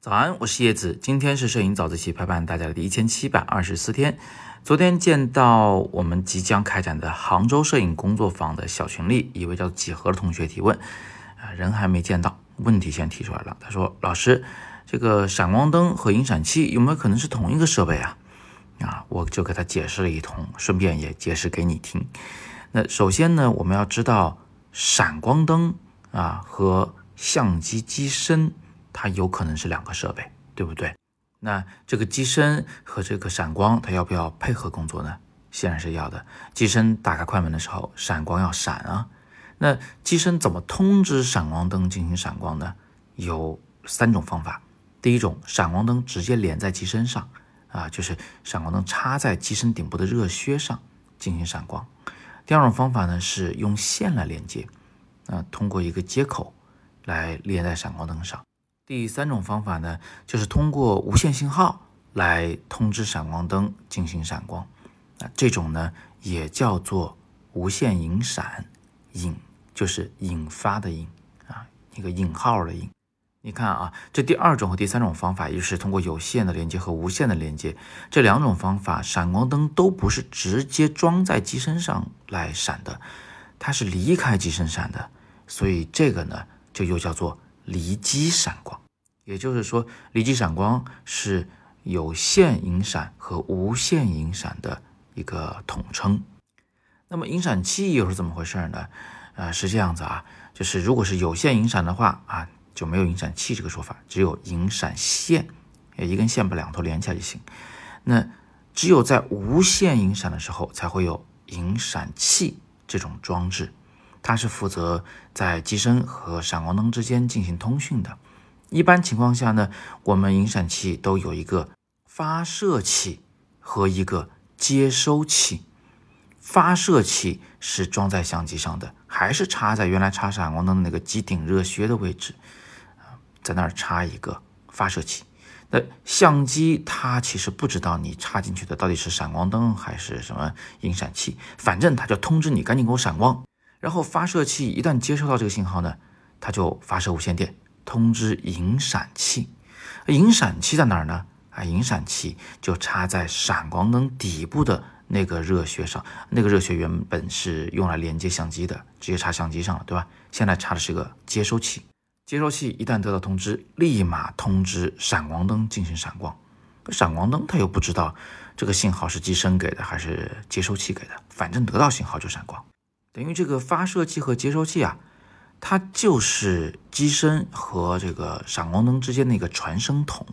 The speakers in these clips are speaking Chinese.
早安，我是叶子。今天是摄影早自习陪伴大家的第一千七百二十四天。昨天见到我们即将开展的杭州摄影工作坊的小群里，一位叫几何的同学提问，啊，人还没见到，问题先提出来了。他说：“老师，这个闪光灯和引闪器有没有可能是同一个设备啊？”啊，我就给他解释了一通，顺便也解释给你听。那首先呢，我们要知道闪光灯啊和相机机身。它有可能是两个设备，对不对？那这个机身和这个闪光，它要不要配合工作呢？显然是要的。机身打开快门的时候，闪光要闪啊。那机身怎么通知闪光灯进行闪光呢？有三种方法。第一种，闪光灯直接连在机身上啊，就是闪光灯插在机身顶部的热靴上进行闪光。第二种方法呢，是用线来连接，啊，通过一个接口来连在闪光灯上。第三种方法呢，就是通过无线信号来通知闪光灯进行闪光，啊，这种呢也叫做无线引闪，引就是引发的引啊，一个引号的引。你看啊，这第二种和第三种方法，也就是通过有线的连接和无线的连接，这两种方法，闪光灯都不是直接装在机身上来闪的，它是离开机身闪的，所以这个呢就又叫做。离机闪光，也就是说，离机闪光是有线引闪和无线引闪的一个统称。那么引闪器又是怎么回事呢？呃，是这样子啊，就是如果是有线引闪的话啊，就没有引闪器这个说法，只有引闪线，一根线把两头连起来就行。那只有在无线引闪的时候，才会有引闪器这种装置。它是负责在机身和闪光灯之间进行通讯的。一般情况下呢，我们引闪器都有一个发射器和一个接收器。发射器是装在相机上的，还是插在原来插闪光灯的那个机顶热靴的位置啊？在那儿插一个发射器。那相机它其实不知道你插进去的到底是闪光灯还是什么引闪器，反正它就通知你赶紧给我闪光。然后发射器一旦接收到这个信号呢，它就发射无线电通知引闪器。引闪器在哪儿呢？啊，引闪器就插在闪光灯底部的那个热靴上。那个热靴原本是用来连接相机的，直接插相机上了，对吧？现在插的是个接收器。接收器一旦得到通知，立马通知闪光灯进行闪光。闪光灯它又不知道这个信号是机身给的还是接收器给的，反正得到信号就闪光。等于这个发射器和接收器啊，它就是机身和这个闪光灯之间的一个传声筒。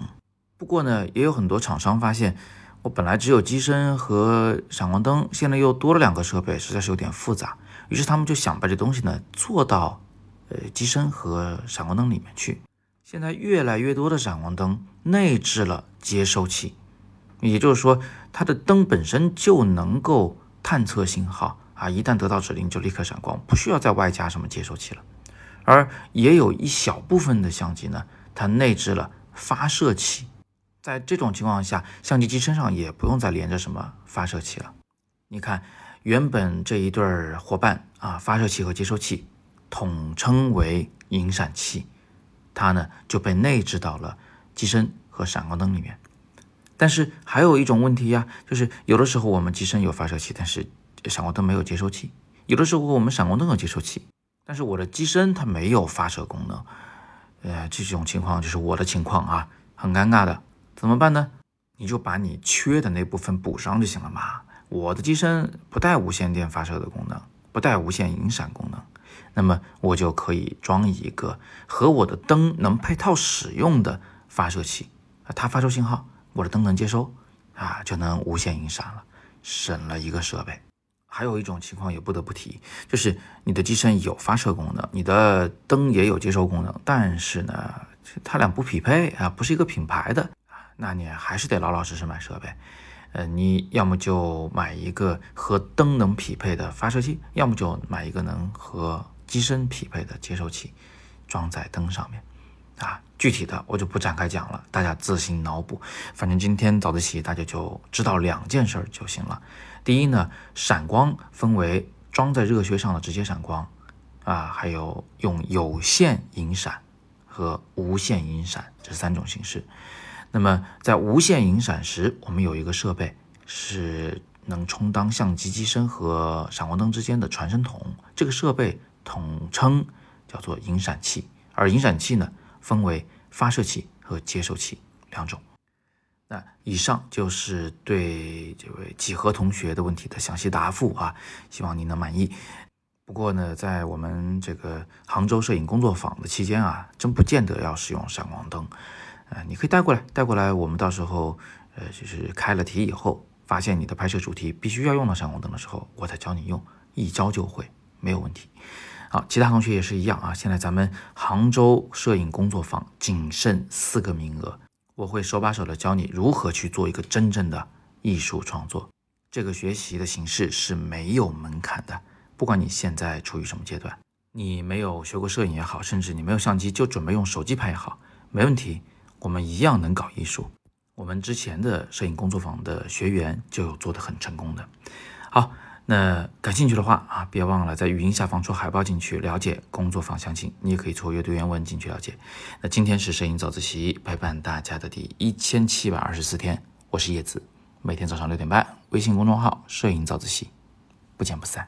不过呢，也有很多厂商发现，我本来只有机身和闪光灯，现在又多了两个设备，实在是有点复杂。于是他们就想把这东西呢做到呃机身和闪光灯里面去。现在越来越多的闪光灯内置了接收器，也就是说，它的灯本身就能够探测信号。啊，一旦得到指令就立刻闪光，不需要再外加什么接收器了。而也有一小部分的相机呢，它内置了发射器。在这种情况下，相机机身上也不用再连着什么发射器了。你看，原本这一对伙伴啊，发射器和接收器统称为引闪器，它呢就被内置到了机身和闪光灯里面。但是还有一种问题呀，就是有的时候我们机身有发射器，但是闪光灯没有接收器，有的时候我们闪光灯有接收器，但是我的机身它没有发射功能，呃，这种情况就是我的情况啊，很尴尬的，怎么办呢？你就把你缺的那部分补上就行了嘛。我的机身不带无线电发射的功能，不带无线引闪功能，那么我就可以装一个和我的灯能配套使用的发射器，它发出信号，我的灯能接收，啊，就能无线引闪了，省了一个设备。还有一种情况也不得不提，就是你的机身有发射功能，你的灯也有接收功能，但是呢，它俩不匹配啊，不是一个品牌的那你还是得老老实实买设备。呃，你要么就买一个和灯能匹配的发射器，要么就买一个能和机身匹配的接收器，装在灯上面。啊，具体的我就不展开讲了，大家自行脑补。反正今天早自习大家就知道两件事儿就行了。第一呢，闪光分为装在热靴上的直接闪光，啊，还有用有线引闪和无线引闪这三种形式。那么在无线引闪时，我们有一个设备是能充当相机机身和闪光灯之间的传声筒，这个设备统称叫做引闪器。而引闪器呢，分为发射器和接收器两种。那以上就是对这位几何同学的问题的详细答复啊，希望您能满意。不过呢，在我们这个杭州摄影工作坊的期间啊，真不见得要使用闪光灯，呃，你可以带过来，带过来，我们到时候，呃，就是开了题以后，发现你的拍摄主题必须要用到闪光灯的时候，我再教你用，一教就会，没有问题。好，其他同学也是一样啊。现在咱们杭州摄影工作坊仅剩四个名额，我会手把手的教你如何去做一个真正的艺术创作。这个学习的形式是没有门槛的。不管你现在处于什么阶段，你没有学过摄影也好，甚至你没有相机就准备用手机拍也好，没问题，我们一样能搞艺术。我们之前的摄影工作坊的学员就有做得很成功的。好，那感兴趣的话啊，别忘了在语音下方戳海报进去了解工作坊详情。你也可以戳阅读原文进去了解。那今天是摄影早自习陪伴大家的第一千七百二十四天，我是叶子，每天早上六点半，微信公众号摄影早自习，不见不散。